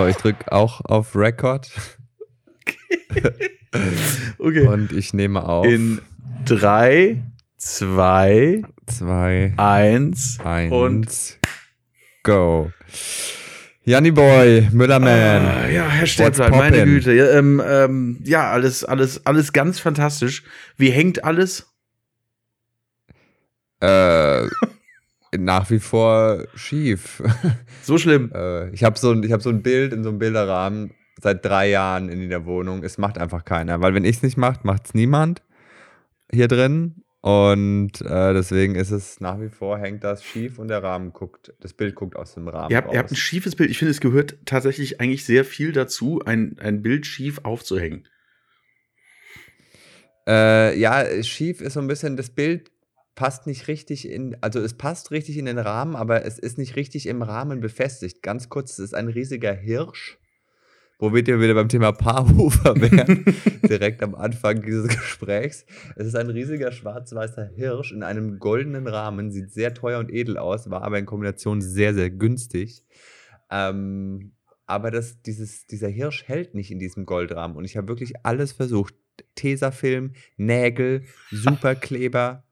So, ich drücke auch auf Record. Okay. Und ich nehme auf. In drei, zwei, zwei, eins, eins, und go. Janni Boy, Müllerman. Ah, ja, Herr Stäblein, meine? Güte. Ja, ähm, ähm, ja, alles, alles, alles ganz fantastisch. Wie hängt alles? Äh, nach wie vor schief. So schlimm. äh, ich habe so, ein- ich hab so ein Bild in so einem Bilderrahmen seit drei Jahren in der Wohnung. Es macht einfach keiner. Weil wenn ich es nicht mache, macht es niemand hier drin. Und äh, deswegen ist es nach wie vor, hängt das schief und der Rahmen guckt, das Bild guckt aus dem Rahmen Ihr habt, ihr habt ein schiefes Bild. Ich finde, es gehört tatsächlich eigentlich sehr viel dazu, ein, ein Bild schief aufzuhängen. Äh, ja, schief ist so ein bisschen, das Bild passt nicht richtig in, also es passt richtig in den Rahmen, aber es ist nicht richtig im Rahmen befestigt. Ganz kurz, es ist ein riesiger Hirsch, wo wir wieder beim Thema Paarhufer wären, direkt am Anfang dieses Gesprächs. Es ist ein riesiger schwarz-weißer Hirsch in einem goldenen Rahmen, sieht sehr teuer und edel aus, war aber in Kombination sehr, sehr günstig. Ähm, aber das, dieses, dieser Hirsch hält nicht in diesem Goldrahmen und ich habe wirklich alles versucht. Tesafilm, Nägel, Superkleber.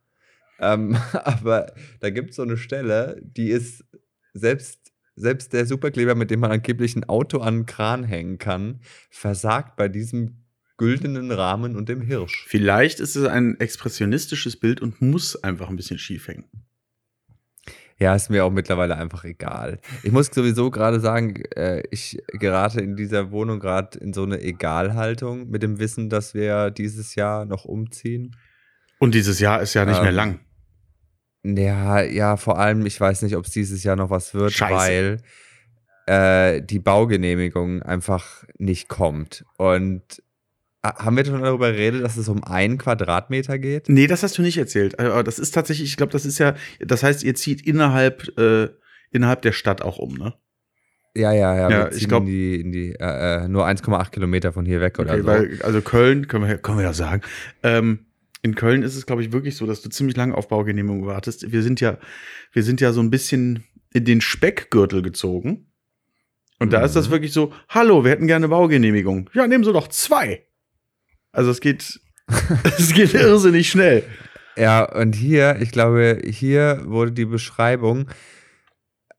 Ähm, aber da gibt es so eine Stelle, die ist selbst, selbst der Superkleber, mit dem man angeblich ein Auto an einen Kran hängen kann, versagt bei diesem güldenen Rahmen und dem Hirsch. Vielleicht ist es ein expressionistisches Bild und muss einfach ein bisschen schief hängen. Ja, ist mir auch mittlerweile einfach egal. Ich muss sowieso gerade sagen, äh, ich gerate in dieser Wohnung gerade in so eine Egalhaltung mit dem Wissen, dass wir dieses Jahr noch umziehen. Und dieses Jahr ist ja nicht Ähm, mehr lang. Ja, ja, vor allem, ich weiß nicht, ob es dieses Jahr noch was wird, Scheiße. weil äh, die Baugenehmigung einfach nicht kommt. Und äh, haben wir schon darüber geredet, dass es um einen Quadratmeter geht? Nee, das hast du nicht erzählt. Aber das ist tatsächlich, ich glaube, das ist ja, das heißt, ihr zieht innerhalb, äh, innerhalb der Stadt auch um, ne? Ja, ja, ja. Ja, ich ziehen glaub- in die, in die äh, äh, nur 1,8 Kilometer von hier weg oder Okay, so. weil, also Köln, können wir, können wir ja sagen. Ähm, in Köln ist es, glaube ich, wirklich so, dass du ziemlich lange auf Baugenehmigung wartest. Wir sind ja, wir sind ja so ein bisschen in den Speckgürtel gezogen. Und da ist das Mhm. wirklich so, hallo, wir hätten gerne Baugenehmigung. Ja, nehmen Sie doch zwei. Also es geht, es geht irrsinnig schnell. Ja, und hier, ich glaube, hier wurde die Beschreibung,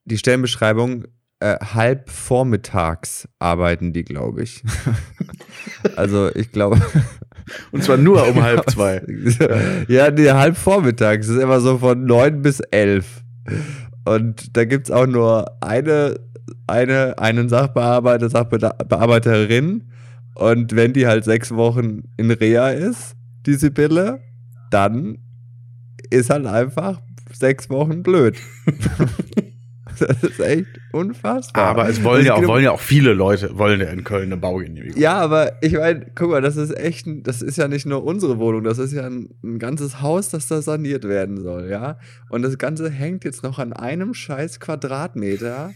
die Stellenbeschreibung, äh, halb vormittags arbeiten die, glaube ich. also ich glaube. Und zwar nur um halb zwei. ja, nee, halb vormittags. Das ist immer so von neun bis elf. Und da gibt es auch nur eine, eine, einen Sachbearbeiter, Sachbearbeiterin. Und wenn die halt sechs Wochen in Reha ist, die Sibylle, dann ist halt einfach sechs Wochen blöd. das ist echt unfassbar. Aber es wollen ja, auch, wollen ja auch viele Leute, wollen ja in Köln eine Baugenehmigung. ja, aber ich meine, guck mal, das ist echt, ein, das ist ja nicht nur unsere Wohnung, das ist ja ein, ein ganzes Haus, das da saniert werden soll, ja. Und das Ganze hängt jetzt noch an einem scheiß Quadratmeter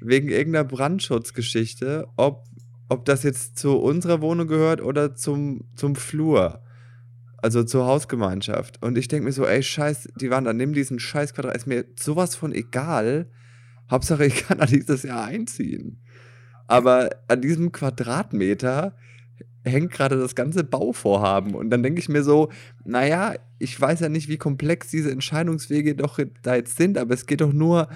wegen irgendeiner Brandschutzgeschichte, ob, ob das jetzt zu unserer Wohnung gehört oder zum, zum Flur. Also zur Hausgemeinschaft. Und ich denke mir so, ey, scheiß, die waren da, nimm diesen scheiß Quadrat, ist mir sowas von egal. Hauptsache, ich kann da dieses Jahr einziehen. Aber an diesem Quadratmeter hängt gerade das ganze Bauvorhaben. Und dann denke ich mir so, naja, ich weiß ja nicht, wie komplex diese Entscheidungswege doch da jetzt sind, aber es geht doch nur.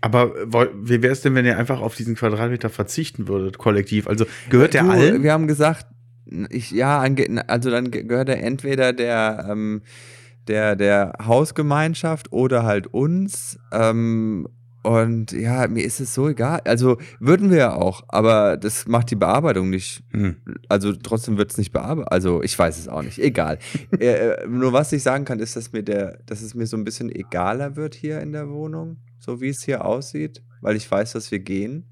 Aber woll- wie wäre es denn, wenn ihr einfach auf diesen Quadratmeter verzichten würdet, kollektiv? Also gehört der du, allen? Wir haben gesagt, ich, ja, also dann ge- gehört er entweder der, ähm, der, der Hausgemeinschaft oder halt uns. Ähm, und ja, mir ist es so egal. Also würden wir ja auch, aber das macht die Bearbeitung nicht Hm. Also trotzdem wird es nicht bearbeitet. Also ich weiß es auch nicht. Egal. äh, äh, nur was ich sagen kann, ist, dass mir der, dass es mir so ein bisschen egaler wird hier in der Wohnung, so wie es hier aussieht, weil ich weiß, dass wir gehen.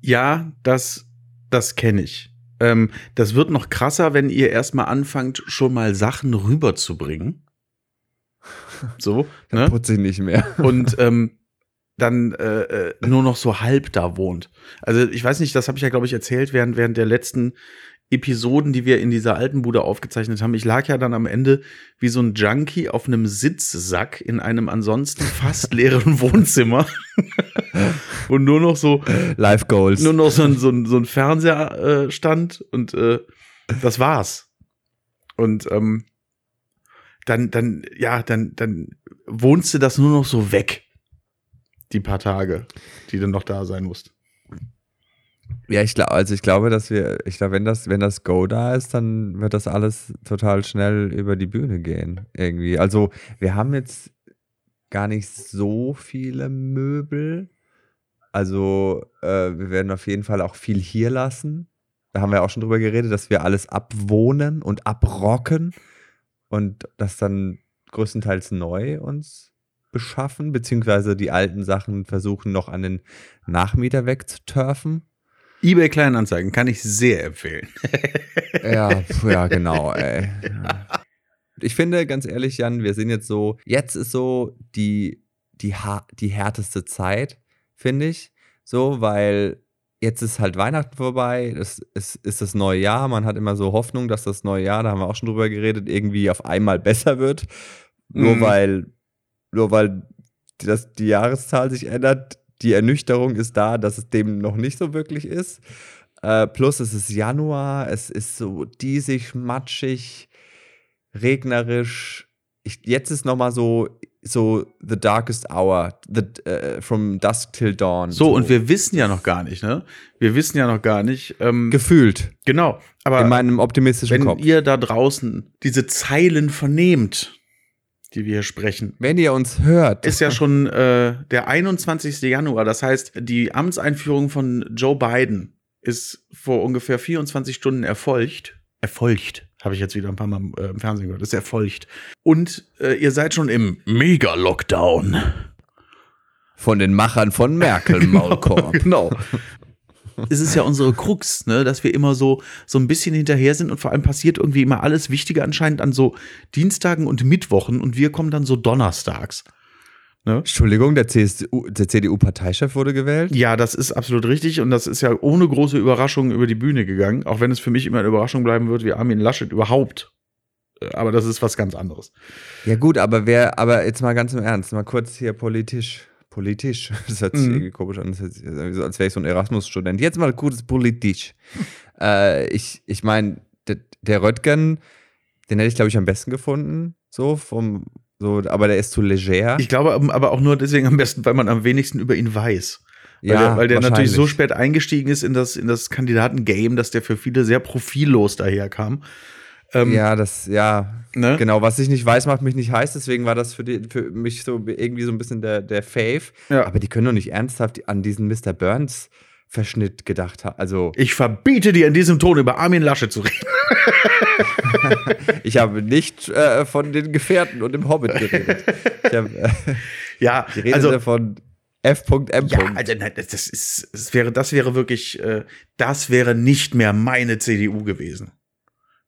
Ja, das, das kenne ich. Ähm, das wird noch krasser, wenn ihr erstmal anfangt, schon mal Sachen rüberzubringen. So, Dann ne? putze ich nicht mehr. Und ähm, dann äh, äh, nur noch so halb da wohnt. Also ich weiß nicht, das habe ich ja, glaube ich, erzählt während, während der letzten Episoden, die wir in dieser alten Bude aufgezeichnet haben. Ich lag ja dann am Ende wie so ein Junkie auf einem Sitzsack in einem ansonsten fast leeren Wohnzimmer. wo nur noch so Live Goals. nur noch so ein, so ein, so ein Fernseher äh, stand und äh, das war's. Und ähm, dann, dann, ja, dann, dann wohnst du das nur noch so weg. Die paar Tage, die du noch da sein musst. Ja, ich glaube, also ich glaube, dass wir, ich glaube, wenn das, wenn das Go da ist, dann wird das alles total schnell über die Bühne gehen. Irgendwie. Also wir haben jetzt gar nicht so viele Möbel. Also äh, wir werden auf jeden Fall auch viel hier lassen. Da haben wir auch schon drüber geredet, dass wir alles abwohnen und abrocken und das dann größtenteils neu uns beschaffen, beziehungsweise die alten Sachen versuchen noch an den Nachmieter wegzuturfen. eBay Kleinanzeigen kann ich sehr empfehlen. Ja, ja, genau, ey. Ja. Ich finde, ganz ehrlich, Jan, wir sind jetzt so, jetzt ist so die, die, die härteste Zeit, finde ich. So, weil jetzt ist halt Weihnachten vorbei, es ist, ist das neue Jahr. Man hat immer so Hoffnung, dass das neue Jahr, da haben wir auch schon drüber geredet, irgendwie auf einmal besser wird. Nur Mhm. weil, nur weil das, die Jahreszahl sich ändert. Die Ernüchterung ist da, dass es dem noch nicht so wirklich ist. Äh, plus es ist Januar, es ist so diesig, matschig, regnerisch. Ich, jetzt ist noch mal so so the darkest hour, the, äh, from dusk till dawn. So, und wir wissen ja noch gar nicht, ne? Wir wissen ja noch gar nicht. Ähm, gefühlt genau, aber in meinem optimistischen wenn Kopf. ihr da draußen diese Zeilen vernehmt, die wir hier sprechen, wenn ihr uns hört, ist ja schon äh, der 21. Januar. Das heißt, die Amtseinführung von Joe Biden ist vor ungefähr 24 Stunden erfolgt. Erfolgt, habe ich jetzt wieder ein paar Mal äh, im Fernsehen gehört. Ist erfolgt. Und äh, ihr seid schon im Mega-Lockdown. von den Machern von Merkel Maulkorb. genau. Es ist ja unsere Krux, ne, dass wir immer so, so ein bisschen hinterher sind und vor allem passiert irgendwie immer alles Wichtige anscheinend an so Dienstagen und Mittwochen und wir kommen dann so donnerstags. Entschuldigung, der, CSU, der CDU-Parteichef wurde gewählt. Ja, das ist absolut richtig und das ist ja ohne große Überraschung über die Bühne gegangen, auch wenn es für mich immer eine Überraschung bleiben wird, wie Armin Laschet überhaupt. Äh, Aber das ist was ganz anderes. Ja gut, aber wer, aber jetzt mal ganz im Ernst, mal kurz hier politisch, politisch, das hört sich Mhm. irgendwie komisch an, sich als wäre ich so ein Erasmus-Student. Jetzt mal kurz politisch. äh, ich ich meine, der, der Röttgen, den hätte ich glaube ich am besten gefunden, so vom, so, aber der ist zu leger. Ich glaube aber aber auch nur deswegen am besten, weil man am wenigsten über ihn weiß. Weil ja, der, weil der natürlich so spät eingestiegen ist in das, in das Kandidatengame, dass der für viele sehr profillos daherkam. Ähm, Ja, das, ja, ne? genau. Was ich nicht weiß, macht mich nicht heiß. Deswegen war das für, die, für mich so irgendwie so ein bisschen der, der Fave. Ja. Aber die können doch nicht ernsthaft an diesen Mr. Burns-Verschnitt gedacht haben. Also, Ich verbiete dir in diesem Ton über Armin Laschet zu reden. ich habe nicht äh, von den Gefährten und dem Hobbit geredet. Ich, hab, äh, Ja, ich rede also von F.M. Ja, also nein, das ist, das wäre, das wäre wirklich, äh, das wäre nicht mehr meine CDU gewesen.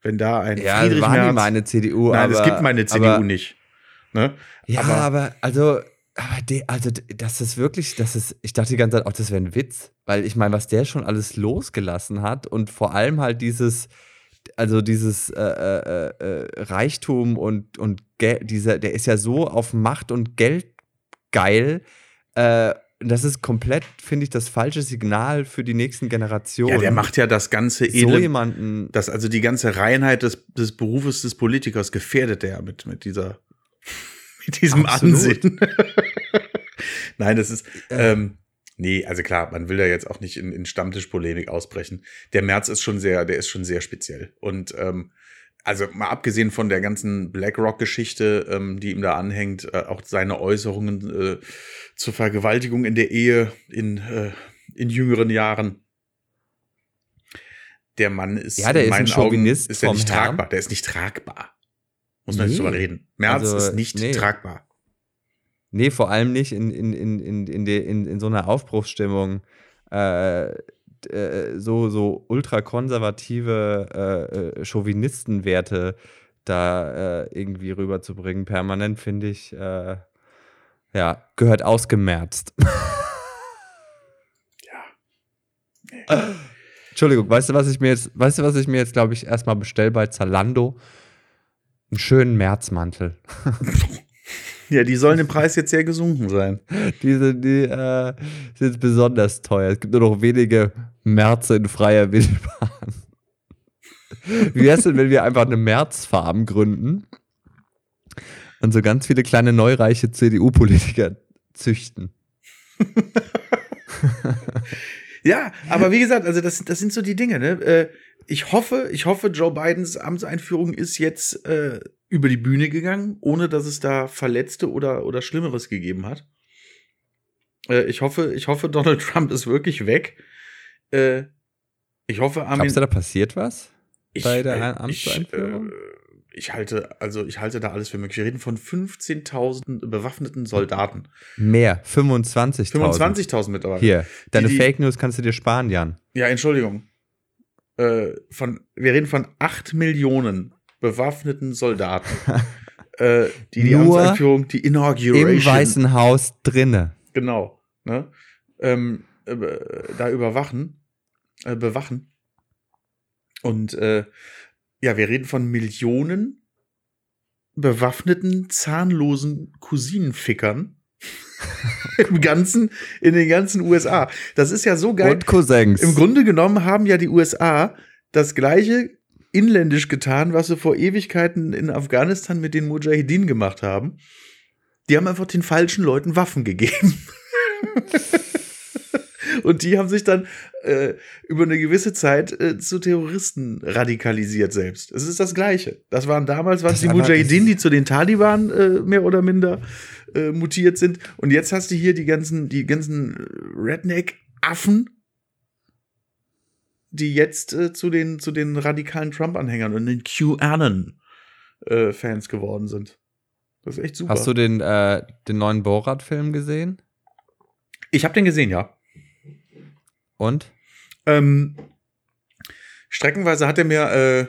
Wenn da ein ja, Friedrich war nie Merz, meine CDU. nein, aber, es gibt meine CDU aber, nicht. Ne? Ja, Aber- aber, also, aber die, also das ist wirklich, das ist, ich dachte die ganze Zeit, auch das wäre ein Witz, weil ich meine, was der schon alles losgelassen hat und vor allem halt dieses, also dieses äh, äh, äh, Reichtum und, und Gel dieser, der ist ja so auf Macht und Geld geil, äh, das ist komplett, finde ich, das falsche Signal für die nächsten Generationen. Ja, der macht ja das ganze so edle, jemanden. das, also die ganze Reinheit des, des Berufes des Politikers gefährdet er mit, mit dieser, mit diesem Absolut. Ansehen. Nein, das ist, Äh. ähm, nee, also klar, man will ja jetzt auch nicht in, in Stammtischpolemik ausbrechen. Der März ist schon sehr, der ist schon sehr speziell. Und ähm, also mal abgesehen von der ganzen BlackRock-Geschichte, ähm, die ihm da anhängt, äh, auch seine Äußerungen äh, zur Vergewaltigung in der Ehe in, äh, in jüngeren Jahren. Der Mann ist Ja, der in ist ein meinen Augen Chauvinist ist er nicht Herrn. tragbar. Der ist nicht tragbar. Muss man nicht Nee. drüber reden. Merz Also, ist nicht nee. tragbar. Nee, vor allem nicht in, in, in, in, in, de, in, in so einer Aufbruchsstimmung. Äh, äh, so, so ultrakonservative äh, äh, Chauvinistenwerte da äh, irgendwie rüberzubringen, permanent, finde ich, äh, ja, gehört ausgemerzt. Entschuldigung, weißt du, was ich mir jetzt, weißt du, was ich mir jetzt, glaube ich, erstmal bestelle bei Zalando? Einen schönen Märzmantel. Ja, die sollen im Preis jetzt sehr gesunken sein. Diese, die äh, sind besonders teuer. Es gibt nur noch wenige Märze in freier Wildbahn. Wie wär's denn, wenn wir einfach eine Märzfarm gründen und so ganz viele kleine neureiche CDU-Politiker züchten? Ja, aber wie gesagt, also das, das sind so die Dinge, ne? Äh, Ich hoffe, ich hoffe, Joe Bidens Amtseinführung ist jetzt äh, über die Bühne gegangen, ohne dass es da Verletzte oder, oder Schlimmeres gegeben hat. Äh, ich hoffe, ich hoffe, Donald Trump ist wirklich weg. Äh, ich hoffe, Armin. Glaubst du, da passiert was? ich, bei der äh, Amtseinführung? Ich, äh, ich halte, also ich halte da alles für möglich. Wir reden von 15.000 bewaffneten Soldaten. Mehr, 25.000. 25.000 mittlerweile. Hier, deine die- Fake News kannst du dir sparen, Jan. Ja, Entschuldigung. Äh, von, wir reden von 8 Millionen bewaffneten Soldaten. äh, die die Nur Amtseinführung, die Inauguration. Im Weißen Haus drinne. Genau. Ne? Ähm, äh, da überwachen, äh, bewachen. Und äh, ja, wir reden von Millionen bewaffneten, zahnlosen Cousinenfickern im ganzen, in den ganzen USA. Das ist ja so geil. Und Cousins. Im Grunde genommen haben ja die USA das gleiche inländisch getan, was sie vor Ewigkeiten in Afghanistan mit den Mujahideen gemacht haben. Die haben einfach den falschen Leuten Waffen gegeben. Und die haben sich dann äh, über eine gewisse Zeit äh, zu Terroristen radikalisiert selbst. Es ist das Gleiche. Das waren damals was die Mujahideen, die zu den Taliban äh, mehr oder minder äh, mutiert sind. Und jetzt hast du hier die ganzen, die ganzen Redneck-Affen, die jetzt äh, zu den zu den radikalen Trump-Anhängern und den QAnon-Fans geworden sind. Das ist echt super. Hast du den, äh, den neuen Borat-Film gesehen? ich habe den gesehen, ja. Und? Ähm, streckenweise hat er mir äh,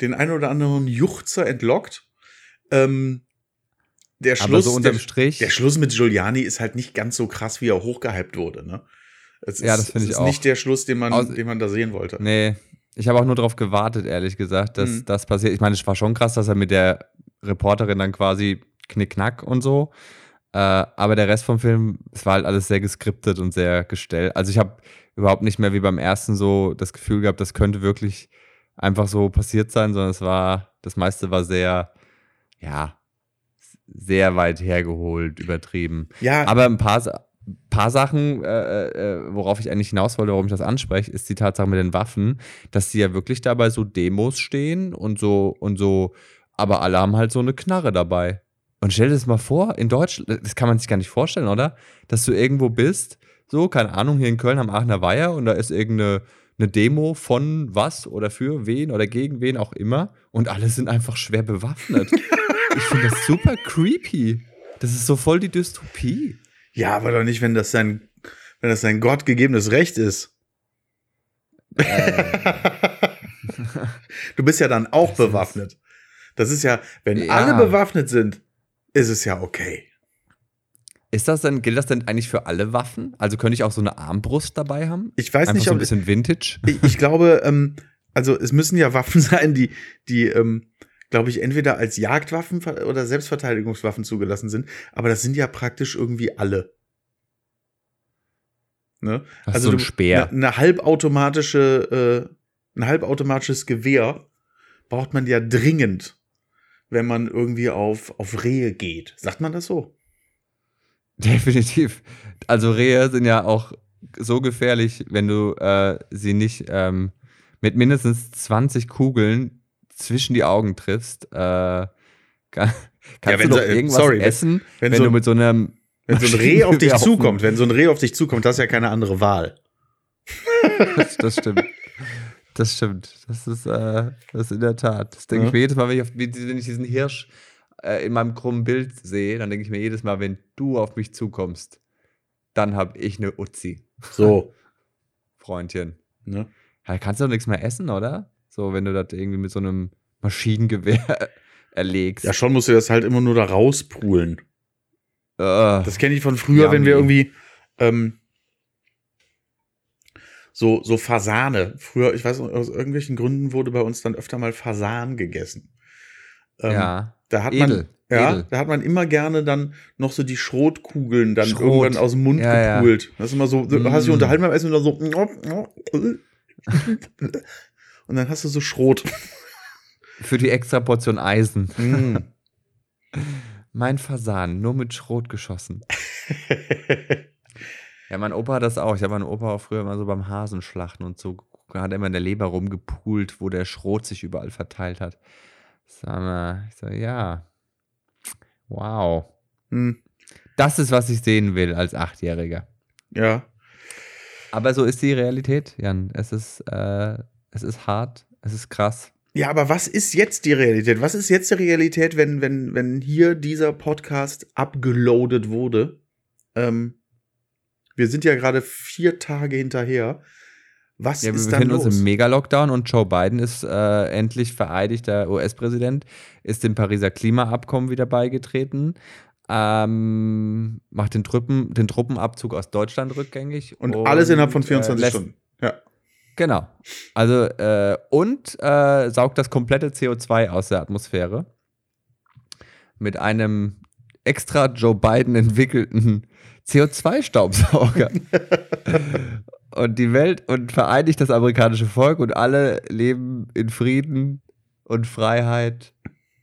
den einen oder anderen Juchzer entlockt. Ähm, der Schluss, so der, der Schluss mit Giuliani ist halt nicht ganz so krass, wie er hochgehypt wurde. Ne? Es Ja, ist, das finde ich ist auch. nicht der Schluss, den man, Aus- den man da sehen wollte. Nee, ich habe auch nur darauf gewartet, ehrlich gesagt, dass Mhm. das passiert. Ich meine, es war schon krass, dass er mit der Reporterin dann quasi knickknack und so. Äh, aber der Rest vom Film, es war halt alles sehr geskriptet und sehr gestellt. Also ich habe überhaupt nicht mehr wie beim ersten so das Gefühl gehabt, das könnte wirklich einfach so passiert sein, sondern es war, das meiste war sehr, ja, sehr weit hergeholt, übertrieben. Ja, Aber ein paar, Sa- paar Sachen, äh, äh, worauf ich eigentlich hinaus wollte, warum ich das anspreche, ist die Tatsache mit den Waffen, dass die ja wirklich dabei so Demos stehen und so und so, aber alle haben halt so eine Knarre dabei. Und stell dir das mal vor, in Deutschland, das kann man sich gar nicht vorstellen, oder? Dass du irgendwo bist, so, keine Ahnung, hier in Köln am Aachener Weiher und da ist irgendeine eine Demo von was oder für wen oder gegen wen auch immer und alle sind einfach schwer bewaffnet. ich finde das super creepy. Das ist so voll die Dystopie. Ja, aber doch nicht, wenn das sein, wenn das sein gottgegebenes Recht ist. du bist ja dann auch Das bewaffnet. Das ist ja, wenn Ja. alle bewaffnet sind, ist es ja okay. Ist das denn, gilt das denn eigentlich für alle Waffen? Also könnte ich auch so eine Armbrust dabei haben? Ich weiß Einfach nicht, so ein bisschen Vintage. ich, ich glaube, ähm, also es müssen ja Waffen sein, die, die, ähm, glaube ich, entweder als Jagdwaffen oder Selbstverteidigungswaffen zugelassen sind. Aber das sind ja praktisch irgendwie alle. Ne? Ach, so ein Speer. Eine, eine halbautomatische, äh, ein halbautomatisches Gewehr braucht man ja dringend, wenn man irgendwie auf, auf Rehe geht. Sagt man das so? Definitiv. Also Rehe sind ja auch so gefährlich, wenn du äh, sie nicht ähm, mit mindestens 20 Kugeln zwischen die Augen triffst. Äh, kann, kannst wenn du doch sie- äh, irgendwas sorry, essen, wenn wenn, so- du mit so einem Wenn so ein Reh auf dich zukommt, wenn so ein Reh auf dich zukommt, das ist ja keine andere Wahl. das, das stimmt. Das stimmt. Das ist, äh, das ist in der Tat. Das denke Ja. ich mir jedes Mal, wenn ich, auf, wenn ich diesen Hirsch äh, in meinem krummen Bild sehe, dann denke ich mir jedes Mal, wenn du auf mich zukommst, dann habe ich eine Uzi, So. Freundchen. ne? Ja, kannst du doch nichts mehr essen, oder? So, wenn du das irgendwie mit so einem Maschinengewehr erlegst. Ja, schon musst du das halt immer nur da rauspulen. Äh, Das kenne ich von früher, wenn wir irgendwie ähm, so, so Fasane. Früher, ich weiß nicht, aus irgendwelchen Gründen wurde bei uns dann öfter mal Fasan gegessen. Ähm, ja. Da hat Edel. man, ja, Edel. da hat man immer gerne dann noch so die Schrotkugeln dann Schrot. irgendwann aus dem Mund Ja, ja. gepult. Das ist immer so, du hast dich Mm. unterhalten beim Essen und dann so. Und dann hast du so Schrot. Für die extra Portion Eisen. Mm. Mein Fasan, nur mit Schrot geschossen. Ja, mein Opa hat das auch. Ich habe meinen Opa auch früher immer so beim Hasenschlachten und so, hat er immer in der Leber rumgepult, wo der Schrot sich überall verteilt hat. Sag mal, ich so, ja. Wow. Hm, Das ist, was ich sehen will als Achtjähriger. ja. Aber so ist die Realität, Jan. Es ist, äh, es ist hart, es ist krass. Ja, aber was ist jetzt die Realität? Was ist jetzt die Realität, wenn, wenn, wenn hier dieser Podcast abgeloadet wurde? Ähm, wir sind ja gerade vier Tage hinterher. Was Ja, wir ist dann befinden los? uns im Mega-Lockdown und Joe Biden ist äh, endlich vereidigter US-Präsident, ist dem Pariser Klimaabkommen wieder beigetreten, ähm, macht den, Truppen, den Truppenabzug aus Deutschland rückgängig. Und alles innerhalb von äh, 24 lässt- Stunden. Genau. Also, äh, und äh, saugt das komplette CO2 aus der Atmosphäre mit einem extra Joe Biden entwickelten CO2-Staubsauger. und die Welt und vereinigt das amerikanische Volk und alle leben in Frieden und Freiheit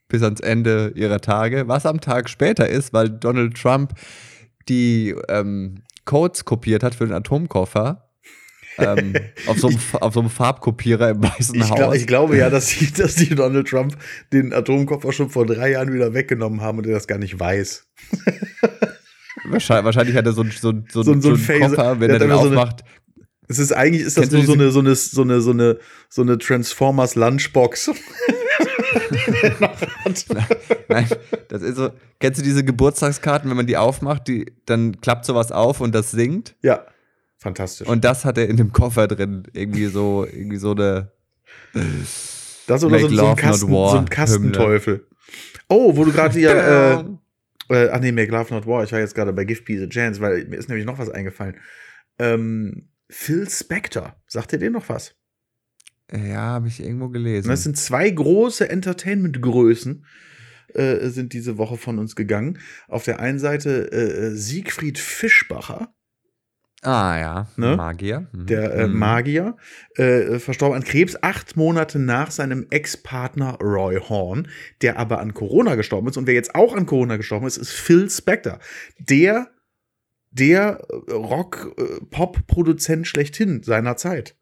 bis ans Ende ihrer Tage. Was am Tag später ist, weil Donald Trump die ähm, Codes kopiert hat für den Atomkoffer. Ähm, auf, so einem, auf so einem Farbkopierer im Weißen Ich, Haus. glaub, ich glaube ja, dass die, dass die Donald Trump den Atomkoffer schon vor drei Jahren wieder weggenommen haben und er das gar nicht weiß. wahrscheinlich, wahrscheinlich hat er so, ein- so, ein- so, ein- so ein einen Koffer, wenn er den einfach so aufmacht. Es ist eigentlich ist das nur so eine, so eine, so eine, so eine, so eine Transformers Lunchbox. Nein, das ist so. Kennst du diese Geburtstagskarten, wenn man die aufmacht, die, dann klappt sowas auf und das singt? ja, fantastisch. Und das hat er in dem Koffer drin. Irgendwie so, irgendwie so eine. das oder so, so, ein Kasten, so ein Kastenteufel. Oh, wo du gerade hier, äh, äh, ach nee, Make Love Not War. Ich war jetzt gerade bei Give Peace a Chance, weil mir ist nämlich noch was eingefallen. Ähm, Phil Spector, sagt ihr den noch was? ja, habe ich irgendwo gelesen. Das sind zwei große Entertainment-Größen, äh, sind diese Woche von uns gegangen. Auf der einen Seite äh, Siegfried Fischbacher, ah ja, Ne? Magier. Mhm. der äh, Mhm. Magier, äh, verstorben an Krebs, acht Monate nach seinem Ex-Partner Roy Horn, der aber an Corona gestorben ist. Und wer jetzt auch an Corona gestorben ist, ist Phil Spector. Der, der äh, Rock-Pop-Produzent schlechthin seiner Zeit.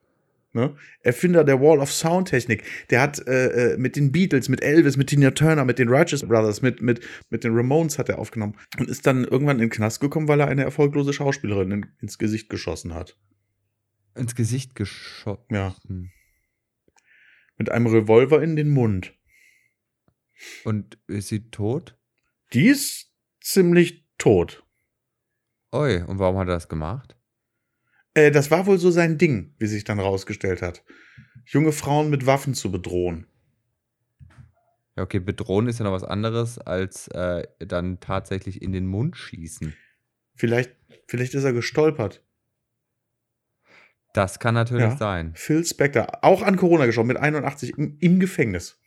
Ne? Erfinder der Wall of Sound Technik. Der hat äh, äh, mit den Beatles, mit Elvis, mit Tina Turner, mit den Righteous Brothers, mit, mit, mit den Ramones hat er aufgenommen und ist dann irgendwann in den Knast gekommen, weil er eine erfolglose Schauspielerin in, ins Gesicht geschossen hat. Ins Gesicht geschossen. Ja. Mit einem Revolver in den Mund. Und ist sie tot? Die ist ziemlich tot. Oi, und warum hat er das gemacht? Äh, das war wohl so sein Ding, wie sich dann rausgestellt hat. Junge Frauen mit Waffen zu bedrohen. Ja, okay, bedrohen ist ja noch was anderes als äh, dann tatsächlich in den Mund schießen. Vielleicht, vielleicht ist er gestolpert. Das kann natürlich Ja. sein. Phil Spector, auch an Corona gestorben, mit 81 im, im Gefängnis.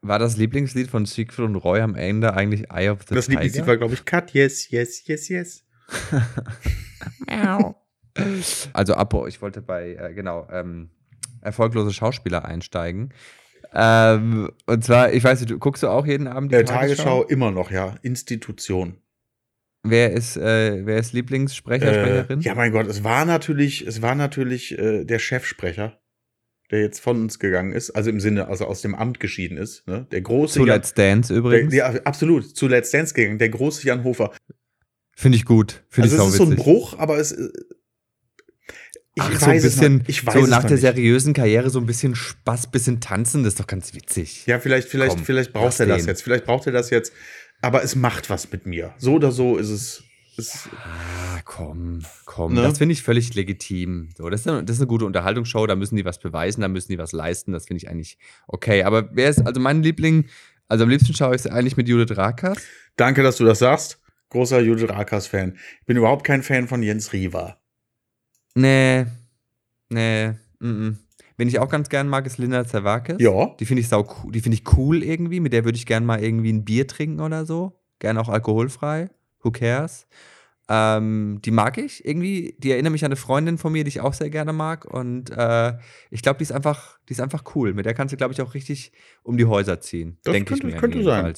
War das Lieblingslied von Siegfried und Roy am Ende eigentlich Eye of the das Tiger? Lieblingslied war, glaube ich, Cut, yes, yes, yes, yes. Also Apo, ich wollte bei, äh, genau, ähm, erfolglose Schauspieler einsteigen. Ähm, und zwar, ich weiß nicht, du guckst du auch jeden Abend die Äh, Tagesschau Tagesschau? immer noch, ja. Institution. Wer ist, äh, wer ist Lieblingssprecher, Äh, Sprecherin? ja, mein Gott, es war natürlich, es war natürlich äh, der Chefsprecher, der jetzt von uns gegangen ist, also im Sinne, also aus dem Amt geschieden ist, ne? Der große Zu Jan, Let's Dance der, übrigens. ja, absolut, zu Let's Dance gegangen, der große Jan Hofer. Finde ich gut. Finde Also ich es ist so ein. Bruch, aber es äh, ich Ach, weiß so ein es bisschen, noch, ich weiß so es nach der nicht. seriösen Karriere so ein bisschen Spaß, bisschen tanzen, das ist doch ganz witzig. Ja, vielleicht, vielleicht, Komm, vielleicht braucht er das jetzt. Vielleicht braucht er das jetzt. Aber es macht was mit mir. So oder so ist es. es Ah, komm, komm. Ne? Das finde ich völlig legitim. So, das, ist eine, das ist eine gute Unterhaltungsshow, da müssen die was beweisen, da müssen die was leisten. Das finde ich eigentlich okay. Aber wer ist, also mein Liebling, also am liebsten schaue ich es eigentlich mit Judith Rakas. danke, dass du das sagst. Großer Judith Rakas-Fan. Ich bin überhaupt kein Fan von Jens Riva. Nee. Nee. Mm -mm. Wen ich auch ganz gern mag, ist Linda Zerwakis. Ja. Die finde ich sau cool. Die finde ich cool irgendwie. Mit der würde ich gern mal irgendwie ein Bier trinken oder so. Gerne auch alkoholfrei. Who cares? Ähm, die mag ich irgendwie. Die erinnert mich an eine Freundin von mir, die ich auch sehr gerne mag. Und äh, ich glaube, die ist einfach, die ist einfach cool. Mit der kannst du, glaube ich, auch richtig um die Häuser ziehen. Das Denke ich mir. könnte sein.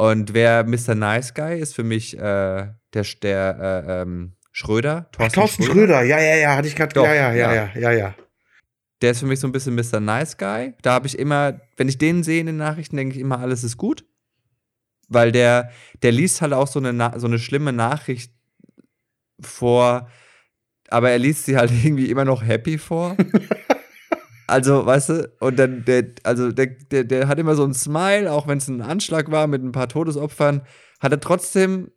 Und wer Mr. Nice Guy ist für mich äh, der, der äh, ähm, Schröder. Ach, Thorsten Schröder, ja, ja, ja, hatte ich gerade. Ja, ja, ja, ja. ja, ja. Der ist für mich so ein bisschen Mr. Nice Guy. Da habe ich immer, wenn ich den sehe in den Nachrichten, denke ich immer, alles ist gut. Weil der, der liest halt auch so eine, so eine schlimme Nachricht vor, aber er liest sie halt irgendwie immer noch happy vor. also, weißt du, und dann, der, also der, der, der hat immer so ein Smile, auch wenn es ein Anschlag war mit ein paar Todesopfern, hat er trotzdem,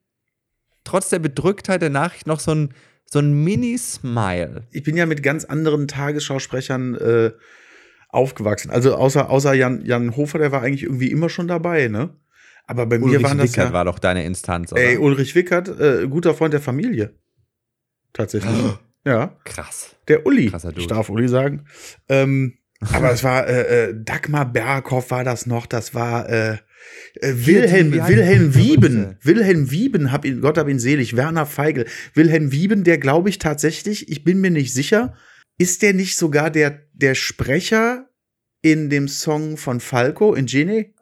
trotz der Bedrücktheit der Nachricht noch so ein, so ein Mini-Smile. Ich bin ja mit ganz anderen Tagesschausprechern äh, aufgewachsen. Also außer, außer Jan, Jan Hofer, der war eigentlich irgendwie immer schon dabei, ne? Aber bei mir Ulrich waren das Wickert ja, war doch deine Instanz, oder? ey, Ulrich Wickert, äh, guter Freund der Familie. Tatsächlich. ja. Krass. Der Uli. Ich darf Uli sagen. Ähm, aber es war äh, äh, Dagmar Berghoff war das noch, das war äh, äh, Wilhelm, Wilhelm die Wieben. Wilhelm Wieben, hab ihn, Gott hab ihn selig, Werner Feigl. Wilhelm Wieben, der glaube ich tatsächlich, ich bin mir nicht sicher, ist der nicht sogar der, der Sprecher in dem Song von Falco, in Genie?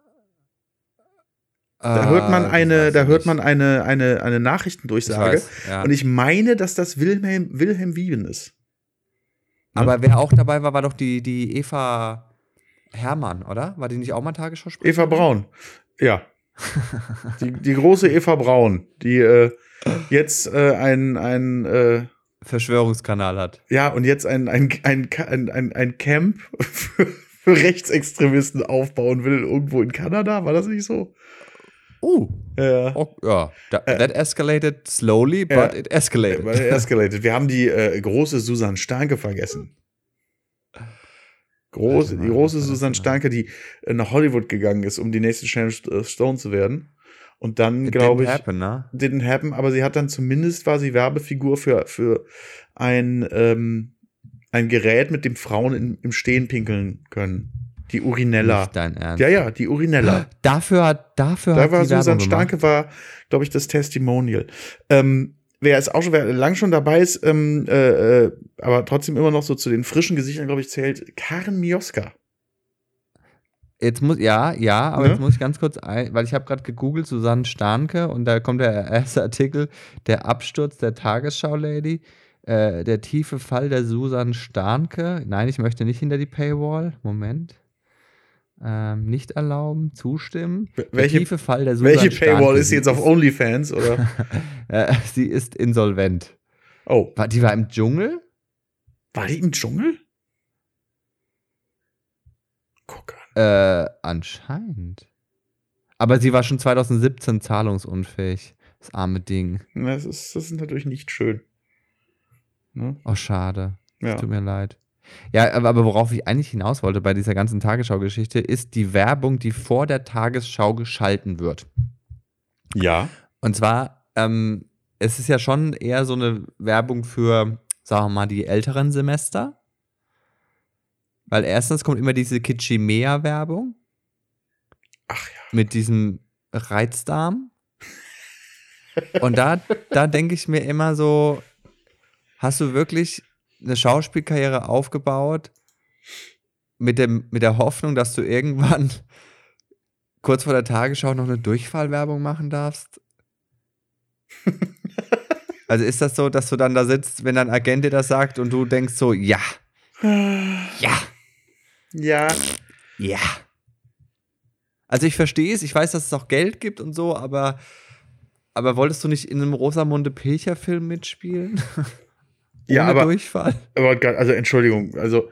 Da hört man eine, da hört man eine, eine, eine Nachrichtendurchsage. ja. Und ich meine, dass das Wilhelm, Wilhelm Wieben ist. Aber wer auch dabei war, war doch die, die Eva Hermann, oder? War die nicht auch mal Tagesschausprecherin? Eva Braun. Ja. die, die große Eva Braun, die äh, jetzt äh, ein, ein äh, Verschwörungskanal hat. ja, und jetzt ein, ein, ein, ein, ein, ein Camp für, für Rechtsextremisten aufbauen will, irgendwo in Kanada. War das nicht so? Uh, Ja. oh, ja. Da, that escalated slowly, but Ja. it escalated. Weil escalated. Wir haben die äh, große Susan Starke vergessen. Große, die große Susan? Starke, die äh, nach Hollywood gegangen ist, um die nächste Sharon St- Stone zu werden. Und dann, It glaube didn't ich, happen, ne? didn't happen, aber sie hat dann zumindest war sie Werbefigur für, für ein, ähm, ein Gerät, mit dem Frauen in, im Stehen pinkeln können. Die Urinella. Nicht dein Ernst. Ja, ja, die Urinella. Dafür hat, dafür Da hat war Susan. Starke, war, glaube ich, das Testimonial. Ähm, wer ist auch schon, wer lang schon dabei ist, ähm, äh, äh, aber trotzdem immer noch so zu den frischen Gesichtern, glaube ich, zählt Karen Mioska. Jetzt muss, ja, ja, aber Ne? jetzt muss ich ganz kurz ein, weil ich habe gerade gegoogelt, Susanne Starnke, und da kommt der erste Artikel, der Absturz der Tagesschau-Lady, äh, der tiefe Fall der Susanne Starnke. Nein, ich möchte nicht hinter die Paywall. Moment. Ähm, nicht erlauben, zustimmen. Welche- der tiefe Fall der Welche Paywall ist Sie jetzt auf OnlyFans oder? Sie ist insolvent. Oh, War, die war im Dschungel? war die im Dschungel? Guck an. Äh, anscheinend. Aber sie war schon 2017 zahlungsunfähig. Das arme Ding. Das ist, das ist natürlich nicht schön. Ne? Oh, schade. Ja. Tut mir leid. Ja, aber, aber worauf ich eigentlich hinaus wollte bei dieser ganzen Tagesschau-Geschichte, ist die Werbung, die vor der Tagesschau geschalten wird. ja. Und zwar, ähm, es ist ja schon eher so eine Werbung für, sagen wir mal, die älteren Semester. Weil erstens kommt immer diese Kitschimea-Werbung Ach ja. mit diesem Reizdarm. Und da, da denke ich mir immer so, hast du wirklich eine Schauspielkarriere aufgebaut mit, dem, mit der Hoffnung, dass du irgendwann kurz vor der Tagesschau noch eine Durchfallwerbung machen darfst? Also ist das so, dass du dann da sitzt, wenn dein Agent dir das sagt und du denkst so, ja, ja, Ja. ja. Also ich verstehe es, ich weiß, dass es auch Geld gibt und so, aber, aber wolltest du nicht in einem Rosamunde Pilcher-Film mitspielen? Ja, aber- Durchfall? Aber also Entschuldigung, also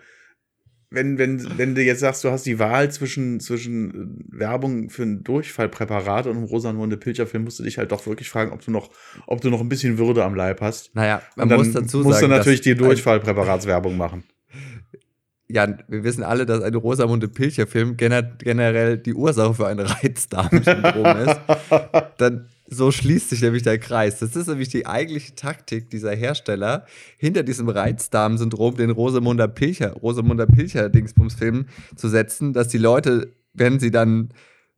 wenn, wenn, wenn du jetzt sagst, du hast die Wahl zwischen, zwischen äh, Werbung für ein Durchfallpräparat und einem Rosamunde Pilcher-Film, musst du dich halt doch wirklich fragen, ob du noch, ob du noch ein bisschen Würde am Leib hast. Naja, man Und dann muss dazu musst sagen, du natürlich die Durchfallpräparatswerbung machen. Jan, wir wissen alle, dass ein Rosamunde Pilcher-Film generell die Ursache für ein Reizdarmsyndrom ist. Dann so schließt sich nämlich der Kreis. Das ist nämlich die eigentliche Taktik dieser Hersteller, hinter diesem Reizdarmsyndrom den Rosamunder Pilcher, Rosamunder Pilcher-Dingsbums-Film zu setzen, dass die Leute, wenn sie dann,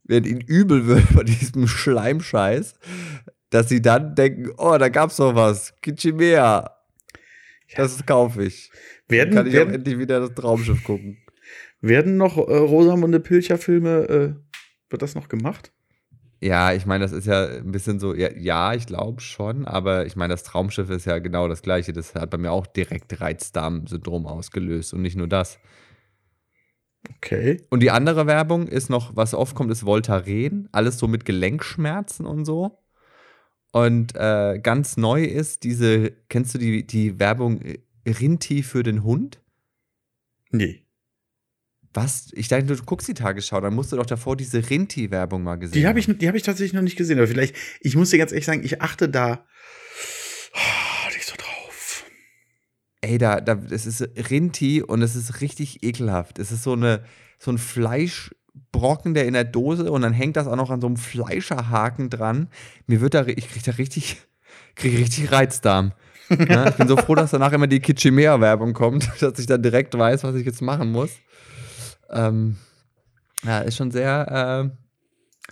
wenn ihnen übel wird von diesem Schleimscheiß, dass sie dann denken, oh, da gab's doch was, Kichimea. Das kaufe ich. Werden, Dann kann ich werden, auch endlich wieder das Traumschiff gucken. werden noch äh, Rosamunde Pilcher-Filme, äh, wird das noch gemacht? Ja, ich meine, das ist ja ein bisschen so, ja, ja ich glaube schon, aber ich meine, das Traumschiff ist ja genau das gleiche. Das hat bei mir auch direkt Reizdarm-Syndrom ausgelöst und nicht nur das. Okay. Und die andere Werbung ist noch, was oft kommt, ist Voltaren. Alles so mit Gelenkschmerzen und so. Und äh, ganz neu ist diese, kennst du die, die Werbung äh, Rinti für den Hund? Nee. Was? Ich dachte, du guckst die Tagesschau, dann musst du doch davor diese Rinti-Werbung mal gesehen Die habe ich, die hab ich tatsächlich noch nicht gesehen. Aber vielleicht, ich muss dir ganz ehrlich sagen, ich achte da oh, nicht so drauf. Ey, da, da, es ist Rinti und es ist richtig ekelhaft. Es ist so, eine, so ein Fleischbrocken, der in der Dose und dann hängt das auch noch an so einem Fleischerhaken dran. Mir wird da, ich krieg da richtig, krieg richtig Reizdarm. Ja, ich bin so froh, dass danach immer die Kitschimea-Werbung kommt, dass ich dann direkt weiß, was ich jetzt machen muss. Ähm, ja, ist schon sehr. Äh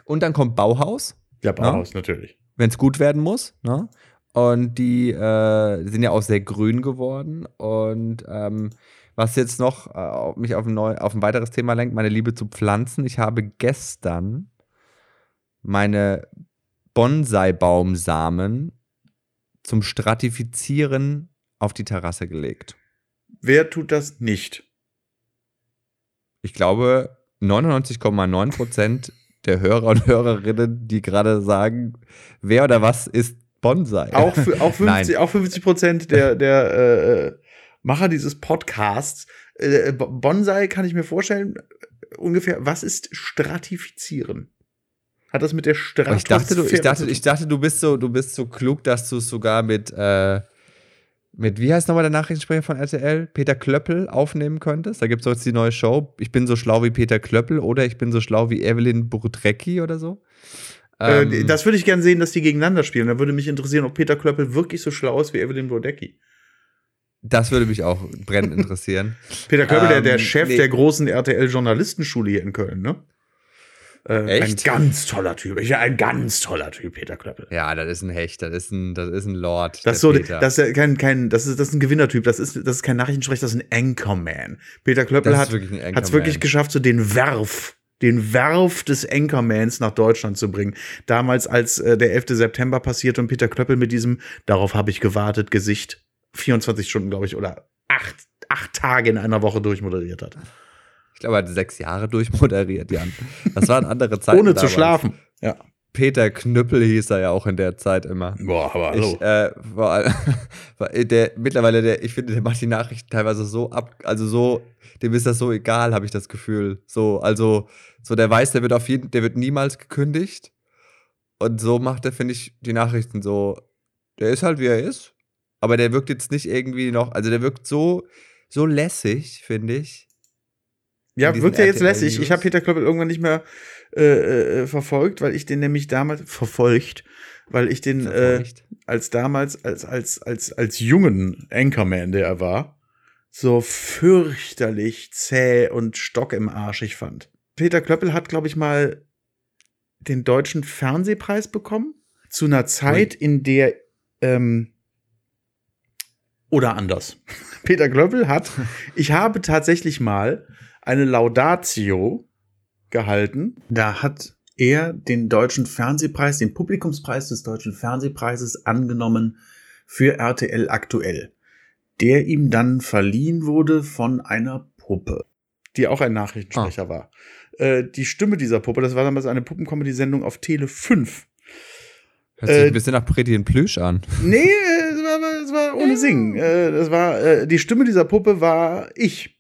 und dann kommt Bauhaus, Ja, Bauhaus, natürlich. wenn es gut werden muss. Ne? Und die äh, sind ja auch sehr grün geworden. Und ähm, was jetzt noch äh, mich auf ein, neu, auf ein weiteres Thema lenkt, meine Liebe zu Pflanzen. Ich habe gestern meine Bonsai-Baumsamen zum Stratifizieren auf die Terrasse gelegt. Wer tut das nicht? Ich glaube, 99,9 Prozent der Hörer und Hörerinnen, die gerade sagen, wer oder was ist Bonsai? Auch, für, auch, 50, Nein. auch 50 Prozent der, der äh, Macher dieses Podcasts. Äh, Bonsai kann ich mir vorstellen, ungefähr, was ist Stratifizieren? Hat das mit der Aber ich dachte, du, ich dachte, ich dachte, du bist so, du bist so klug, dass du es sogar mit, äh, mit, wie heißt nochmal der Nachrichtensprecher von RTL? Peter Klöppel aufnehmen könntest. Da gibt es jetzt die neue Show. Ich bin so schlau wie Peter Klöppel oder ich bin so schlau wie Evelyn Burdrecki oder so. Äh, Ähm, das würde ich gerne sehen, dass die gegeneinander spielen. Da würde mich interessieren, ob Peter Klöppel wirklich so schlau ist wie Evelyn Brodecki. das würde mich auch brennend interessieren. Peter Klöppel, der, der Ähm, Chef nee. der großen RTL-Journalistenschule hier in Köln, ne? Äh? Ein ganz toller Typ. Ja, ein ganz toller Typ, Peter Klöppel. Ja, das ist ein Hecht, das ist ein, das ist ein Lord. Das ist so, Peter. das ist kein, kein, das ist, das ist ein Gewinnertyp. Das ist, das ist kein Nachrichtensprecher, das ist ein Anchorman. Peter Klöppel hat, es wirklich geschafft, so den Werf, den Werf des Anchormans nach Deutschland zu bringen. Damals, als äh, der 11. September passierte und Peter Klöppel mit diesem, darauf habe ich gewartet, Gesicht 24 Stunden, glaube ich, oder acht, acht Tage in einer Woche durchmoderiert hat. Ich glaube, er hat sechs Jahre durchmoderiert, Jan. Das waren andere Zeiten. Ohne zu damals. schlafen. Ja. Peter Knüppel hieß er ja auch in der Zeit immer. Boah, aber Ich, äh, vor allem, der, mittlerweile, der, ich finde, der macht die Nachrichten teilweise so ab, also so, dem ist das so egal, habe ich das Gefühl. So, also, so der weiß, der wird auf jeden, der wird niemals gekündigt. Und so macht er, finde ich, die Nachrichten so, der ist halt wie er ist, aber der wirkt jetzt nicht irgendwie noch, also der wirkt so, so lässig, finde ich. Ja, wirkt ja jetzt lässig. Ich habe Peter Klöppel irgendwann nicht mehr äh, äh, verfolgt, weil ich den nämlich damals verfolgt, weil ich den äh, als damals als als als als jungen Anchorman, der er war, so fürchterlich zäh und Stock im Arschig fand. Peter Klöppel hat, glaube ich, mal den deutschen Fernsehpreis bekommen zu einer Zeit, in der ähm, oder anders. Peter Klöppel hat, ich habe tatsächlich mal eine Laudatio gehalten. Da hat er den deutschen Fernsehpreis, den Publikumspreis des deutschen Fernsehpreises angenommen für RTL aktuell, der ihm dann verliehen wurde von einer Puppe, die auch ein Nachrichtensprecher war. Äh, die Stimme dieser Puppe, das war damals eine Puppencomedy-Sendung auf Tele 5. Hört sich äh, ein bisschen nach Pretty in Plüsch an. Nee, äh, es war, es war ohne Singen. Äh, Das war, äh, die Stimme dieser Puppe war ich.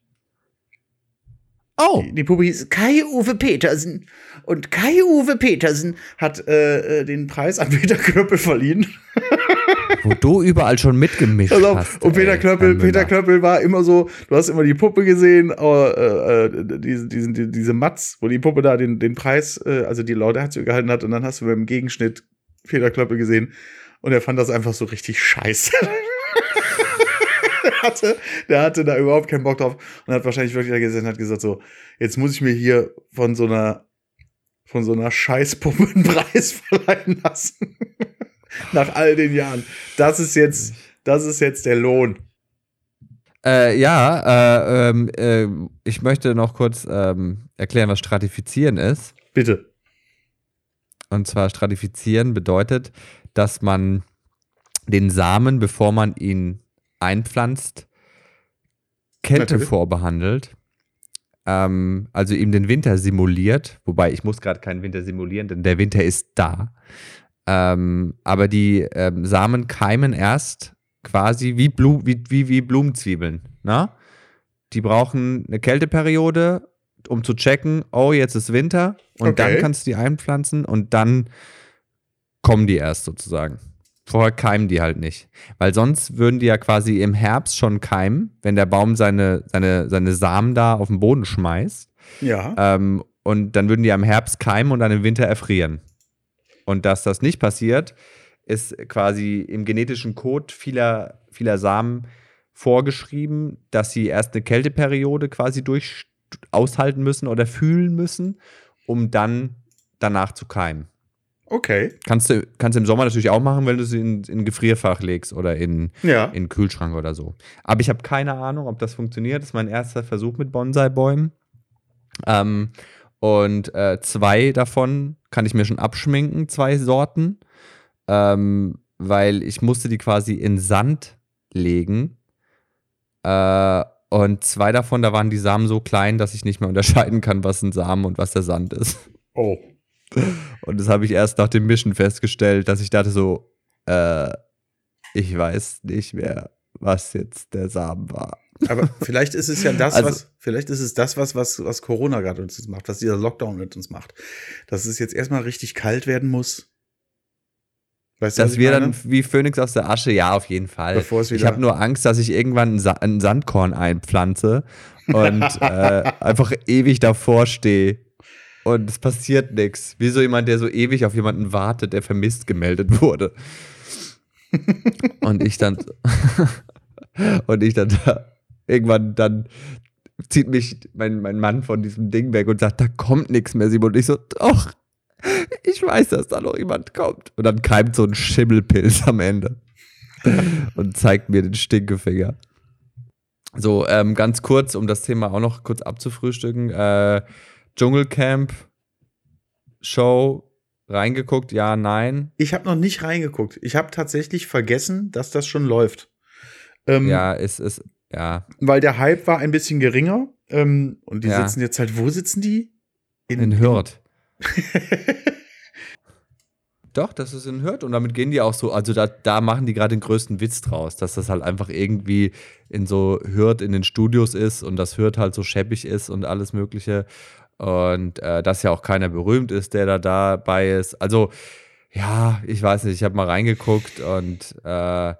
Oh! Die, die Puppe hieß Kai-Uwe Petersen. Und Kai-Uwe Petersen hat äh, äh, den Preis an Peter Klöppel verliehen. Wo du überall schon mitgemischt auf, hast. und Peter ey, Klöppel, Peter. Klöppel war immer so, du hast immer die Puppe gesehen, äh, äh, diese, diese, die- diese Matz, wo die Puppe da den, den Preis, äh, also die Laudatio gehalten hat, und dann hast du beim Gegenschnitt Peter Klöppel gesehen und er fand das einfach so richtig scheiße. der, hatte, der hatte da überhaupt keinen Bock drauf und hat wahrscheinlich wirklich da gesessen und hat gesagt so, jetzt muss ich mir hier von so einer von so einer Scheißpuppe einen Preis verleihen lassen. Nach all den Jahren. Das ist jetzt, das ist jetzt der Lohn. Äh, ja, äh, ähm, äh, ich möchte noch kurz ähm, erklären, was Stratifizieren ist. Bitte. Und zwar Stratifizieren bedeutet, dass man den Samen, bevor man ihn einpflanzt, Kälte Natürlich. vorbehandelt. Ähm, also ihm den Winter simuliert. Wobei ich muss gerade keinen Winter simulieren, denn der Winter ist da. Ähm, aber die ähm, Samen keimen erst quasi wie, Blu wie, wie, wie Blumenzwiebeln. Na? Die brauchen eine Kälteperiode, um zu checken, oh, jetzt ist Winter. Und Okay. dann kannst du die einpflanzen und dann kommen die erst sozusagen. Vorher keimen die halt nicht. Weil sonst würden die ja quasi im Herbst schon keimen, wenn der Baum seine, seine, seine Samen da auf den Boden schmeißt. Ja. Ähm, und dann würden die am Herbst keimen und dann im Winter erfrieren. Und dass das nicht passiert, ist quasi im genetischen Code vieler, vieler Samen vorgeschrieben, dass sie erst eine Kälteperiode quasi durch aushalten müssen oder fühlen müssen, um dann danach zu keimen. Okay. Kannst du, kannst du im Sommer natürlich auch machen, wenn du sie in, in Gefrierfach legst oder in, Ja. in Kühlschrank oder so. Aber ich habe keine Ahnung, ob das funktioniert. Das ist mein erster Versuch mit Bonsai-Bäumen. Ähm, und äh, zwei davon kann ich mir schon abschminken, zwei Sorten. Ähm, weil ich musste die quasi in Sand legen. Äh, und zwei davon, da waren die Samen so klein, dass ich nicht mehr unterscheiden kann, was ein Samen und was der Sand ist. Oh. Und das habe ich erst nach dem Mischen festgestellt, dass ich dachte so, äh, ich weiß nicht mehr, was jetzt der Samen war. Aber vielleicht ist es ja das, Also- was, vielleicht ist es das, was, was, was Corona gerade uns macht, was dieser Lockdown mit uns macht. Dass es jetzt erstmal richtig kalt werden muss. Weißt Dass wir meine? dann wie Phönix aus der Asche, ja, auf jeden Fall. Ich habe nur Angst, dass ich irgendwann ein, Sa ein Sandkorn einpflanze und äh, einfach ewig davor stehe. Und es passiert nichts. Wie so jemand, der so ewig auf jemanden wartet, der vermisst gemeldet wurde. und ich dann und ich dann da, irgendwann dann zieht mich mein, mein Mann von diesem Ding weg und sagt, da kommt nichts mehr, Simon. Und ich so, doch, ich weiß, dass da noch jemand kommt. Und dann keimt so ein Schimmelpilz am Ende und zeigt mir den Stinkefinger. So, ähm, ganz kurz, um das Thema auch noch kurz abzufrühstücken. Äh, Dschungelcamp Show reingeguckt, ja, nein. Ich habe noch nicht reingeguckt. Ich habe tatsächlich vergessen, dass das schon läuft. Ähm, Ja, es ist, ja, Weil der Hype war ein bisschen geringer. Ähm, und die Ja. sitzen jetzt halt, wo sitzen die? in Hürth. Doch, das ist in Hürth und damit gehen die auch so, also da, da machen die gerade den größten Witz draus, dass das halt einfach irgendwie in so Hürth in den Studios ist und dass Hürth halt so scheppig ist und alles mögliche und äh, dass ja auch keiner berühmt ist, der da dabei ist. Also ja, ich weiß nicht, ich habe mal reingeguckt und äh,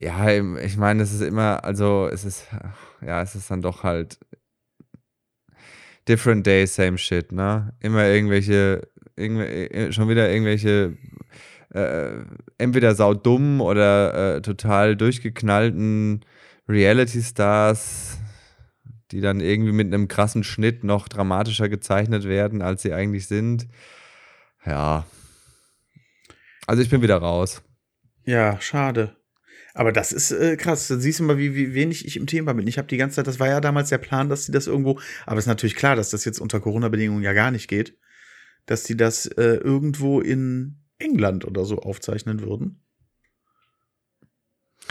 ja, ich meine, es ist immer, also es ist, ja, es ist dann doch halt different day, same shit, ne? Immer irgendwelche, irgendw äh, schon wieder irgendwelche äh, entweder saudumm oder äh, total durchgeknallten Reality-Stars, die dann irgendwie mit einem krassen Schnitt noch dramatischer gezeichnet werden, als sie eigentlich sind. Ja. Also ich bin wieder raus. Ja, schade. Aber das ist äh, krass. Da siehst du mal, wie, wie wenig ich im Thema bin. Ich habe die ganze Zeit, das war ja damals der Plan, dass sie das irgendwo, aber es ist natürlich klar, dass das jetzt unter Corona-Bedingungen ja gar nicht geht, dass die das äh, irgendwo in England oder so aufzeichnen würden.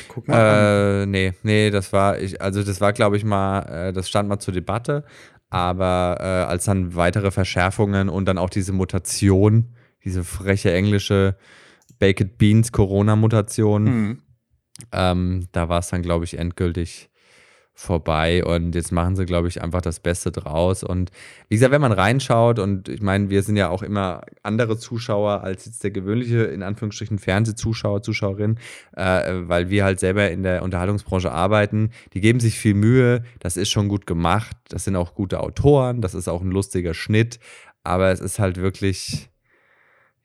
Guck mal. Äh, nee, nee, das war, ich, also das war, glaube ich, mal, äh, das stand mal zur Debatte, aber äh, als dann weitere Verschärfungen und dann auch diese Mutation, diese freche englische Baked Beans Corona-Mutation, Hm. ähm, da war es dann, glaube ich, endgültig vorbei und jetzt machen sie, glaube ich, einfach das Beste draus. Und wie gesagt, wenn man reinschaut und ich meine, wir sind ja auch immer andere Zuschauer als jetzt der gewöhnliche, in Anführungsstrichen, Fernsehzuschauer, Zuschauerin, äh, weil wir halt selber in der Unterhaltungsbranche arbeiten. Die geben sich viel Mühe, das ist schon gut gemacht, das sind auch gute Autoren, das ist auch ein lustiger Schnitt, aber es ist halt wirklich,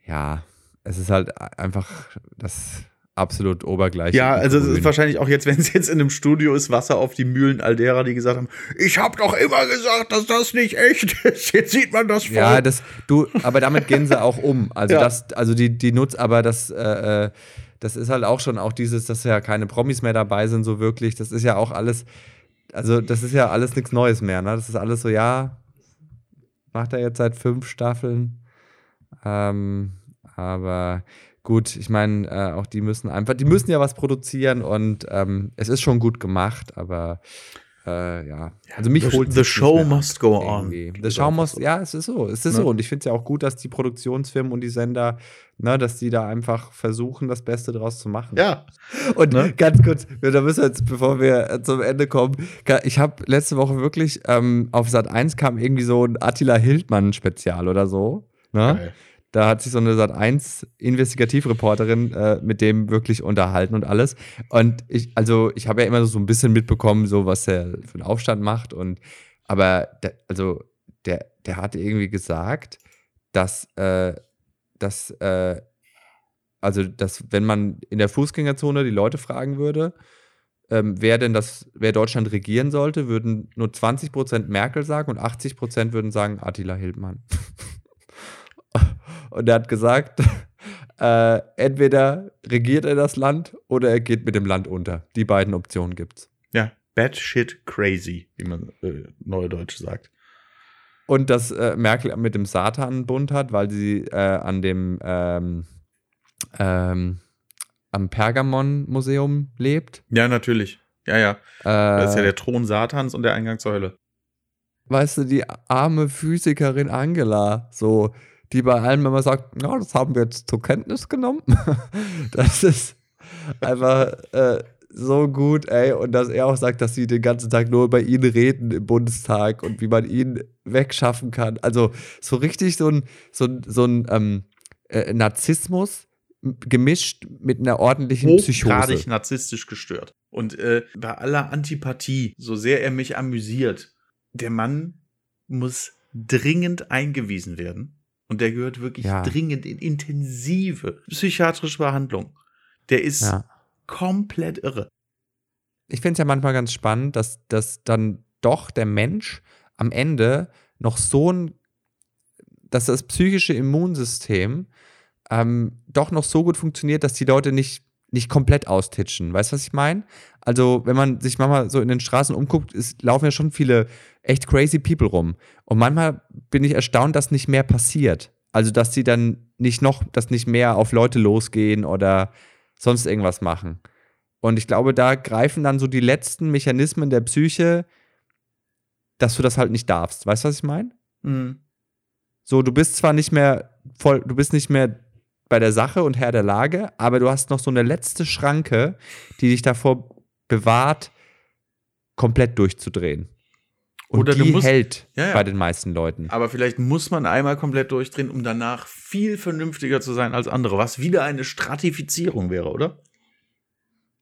ja, es ist halt einfach das absolut obergleich. Ja, also es ist wahrscheinlich auch jetzt, wenn es jetzt in einem Studio ist, Wasser auf die Mühlen all derer, die gesagt haben, ich habe doch immer gesagt, dass das nicht echt ist. Jetzt sieht man das voll. Ja, das du, aber damit gehen sie auch um. Also ja. das, also die die nutzt, aber das äh, äh, das ist halt auch schon auch dieses, dass ja keine Promis mehr dabei sind so wirklich. Das ist ja auch alles, also das ist ja alles nichts Neues mehr. Ne? Das ist alles so, ja, macht er jetzt seit fünf Staffeln. Ähm, aber gut, ich meine, äh, auch die müssen einfach, die müssen ja was produzieren und ähm, es ist schon gut gemacht, aber äh, ja. Also mich the, holt The show must go on. The show must, ja, es ist so, es ist ne? so. Und ich finde es ja auch gut, dass die Produktionsfirmen und die Sender, ne, dass die da einfach versuchen, das Beste draus zu machen. Ja. Und ne? ganz kurz, da müssen wir jetzt, bevor wir zum Ende kommen, ich habe letzte Woche wirklich ähm, auf Sat 1 kam irgendwie so ein Attila Hildmann-Spezial oder so. Ne? Geil. Da hat sich so eine Sat 1 Investigativreporterin äh, mit dem wirklich unterhalten und alles. Und ich, also ich habe ja immer so ein bisschen mitbekommen, so was er für einen Aufstand macht. Und aber der, also der, der hat irgendwie gesagt, dass, äh, dass, äh, also dass wenn man in der Fußgängerzone die Leute fragen würde, ähm, wer denn das, wer Deutschland regieren sollte, würden nur 20% Merkel sagen und 80% würden sagen Attila Hildmann. Und er hat gesagt, äh, entweder regiert er das Land oder er geht mit dem Land unter. Die beiden Optionen gibt's. Ja, bad shit crazy, wie man äh, Neudeutsch sagt. Und dass äh, Merkel mit dem Satan Bund hat, weil sie äh, an dem ähm, ähm, am Pergamon-Museum lebt. Ja, natürlich. Ja, ja. das ist ja äh, der Thron Satans und der Eingang zur Hölle. Weißt du, die arme Physikerin Angela, so, die bei allem immer sagt, ja, das haben wir jetzt zur Kenntnis genommen. das ist einfach äh, so gut, ey. Und dass er auch sagt, dass sie den ganzen Tag nur über ihn reden im Bundestag und wie man ihn wegschaffen kann. Also so richtig so ein, so so ein ähm, äh, Narzissmus gemischt mit einer ordentlichen Psychose. Hochgradig narzisstisch gestört. Und äh, bei aller Antipathie, so sehr er mich amüsiert, der Mann muss dringend eingewiesen werden. Und der gehört wirklich ja. dringend in intensive psychiatrische Behandlung. Der ist ja. komplett irre. Ich finde es ja manchmal ganz spannend, dass, dass dann doch der Mensch am Ende noch so ein, dass das psychische Immunsystem ähm, doch noch so gut funktioniert, dass die Leute nicht, nicht komplett austitschen. Weißt du, was ich meine? Also, wenn man sich manchmal so in den Straßen umguckt, es laufen ja schon viele echt crazy People rum. Und manchmal bin ich erstaunt, dass nicht mehr passiert. Also, dass die dann nicht noch, dass nicht mehr auf Leute losgehen oder sonst irgendwas machen. Und ich glaube, da greifen dann so die letzten Mechanismen der Psyche, dass du das halt nicht darfst. Weißt du, was ich meine? Mhm. So, du bist zwar nicht mehr voll, du bist nicht mehr bei der Sache und Herr der Lage, aber du hast noch so eine letzte Schranke, die dich davor bewahrt, komplett durchzudrehen. Und Oder die musst, hält ja, ja. bei den meisten Leuten. Aber vielleicht muss man einmal komplett durchdrehen, um danach viel vernünftiger zu sein als andere, was wieder eine Stratifizierung wäre, oder?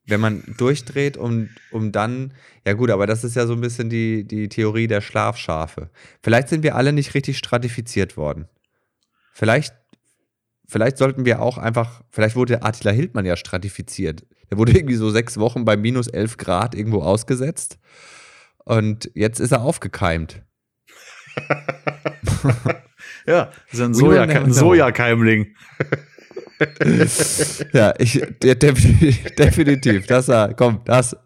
Wenn man durchdreht, um, um dann, ja gut, aber das ist ja so ein bisschen die, die Theorie der Schlafschafe. Vielleicht sind wir alle nicht richtig stratifiziert worden. Vielleicht, vielleicht sollten wir auch einfach, vielleicht wurde Attila Hildmann ja stratifiziert. Der wurde irgendwie so sechs Wochen bei minus elf Grad irgendwo ausgesetzt. Und jetzt ist er aufgekeimt. ja, das ist ein, Soja ein Sojakeimling. ja, ich, der, definitiv, das, komm, das,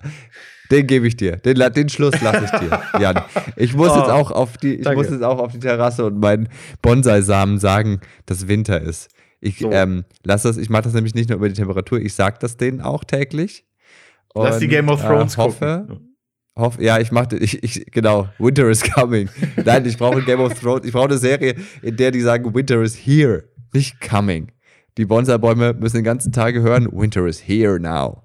den gebe ich dir. Den, den Schluss lasse ich dir, Jan. Ich muss oh, jetzt auch auf die, ich muss jetzt auch auf die Terrasse und meinen Bonsai-Samen sagen, dass Winter ist. Ich so. ähm, lass das, ich mache das nämlich nicht nur über die Temperatur, ich sage das denen auch täglich. Und, Lass die Game of Thrones äh, hoffe, gucken. Hoff, ja, ich machte, ich, ich, genau, Winter is coming. Nein, ich brauche Game of Thrones, ich brauche eine Serie, in der die sagen, Winter is here, nicht coming. Die Bonsai-Bäume müssen den ganzen Tag hören, Winter is here now.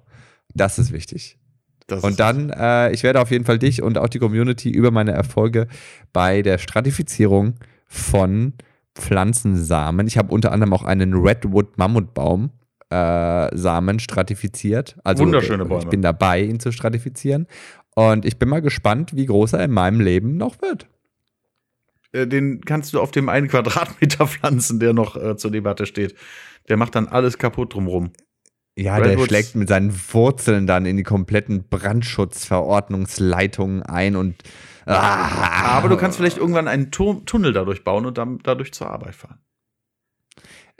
Das ist wichtig. Das und dann, äh, ich werde auf jeden Fall dich und auch die Community über meine Erfolge bei der Stratifizierung von Pflanzensamen. Ich habe unter anderem auch einen Redwood Mammutbaum äh, Samen stratifiziert. Also Wunderschöne Bäume. Ich bin dabei, ihn zu stratifizieren. Und ich bin mal gespannt, wie groß er in meinem Leben noch wird. Äh, den kannst du auf dem einen Quadratmeter pflanzen, der noch äh, zur Debatte steht. Der macht dann alles kaputt drumrum. Ja, Redwoods. der schlägt mit seinen Wurzeln dann in die kompletten Brandschutzverordnungsleitungen ein und. Ah, Aber du kannst vielleicht irgendwann einen tu Tunnel dadurch bauen und dann dadurch zur Arbeit fahren.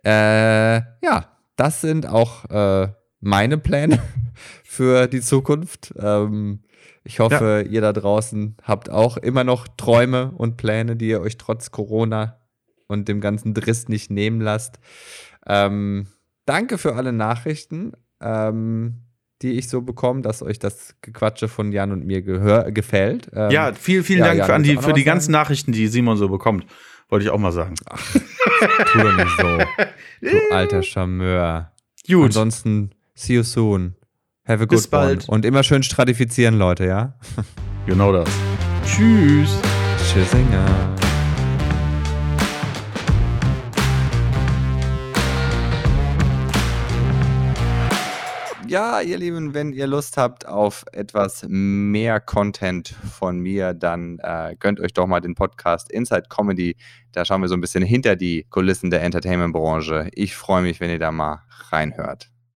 Äh, ja, das sind auch äh, meine Pläne für die Zukunft. Ähm, ich hoffe, ja. ihr da draußen habt auch immer noch Träume und Pläne, die ihr euch trotz Corona und dem ganzen Driss nicht nehmen lasst. Ähm, danke für alle Nachrichten, ähm, die ich so bekomme, dass euch das Gequatsche von Jan und mir gefällt. Ähm, ja, viel, vielen ja, Dank Jan, für, die, für die ganzen Nachrichten, die Simon so bekommt. Wollte ich auch mal sagen. Ach, tu doch nicht so. Du alter Charmeur. Gut. Ansonsten, see you soon. Have a good Bis bald. One. Und immer schön stratifizieren, Leute, ja? Genau das. Tschüss. Tschüssinger. Ja, ihr Lieben, wenn ihr Lust habt auf etwas mehr Content von mir, dann äh, gönnt euch doch mal den Podcast Inside Comedy. Da schauen wir so ein bisschen hinter die Kulissen der Entertainment-Branche. Ich freue mich, wenn ihr da mal reinhört.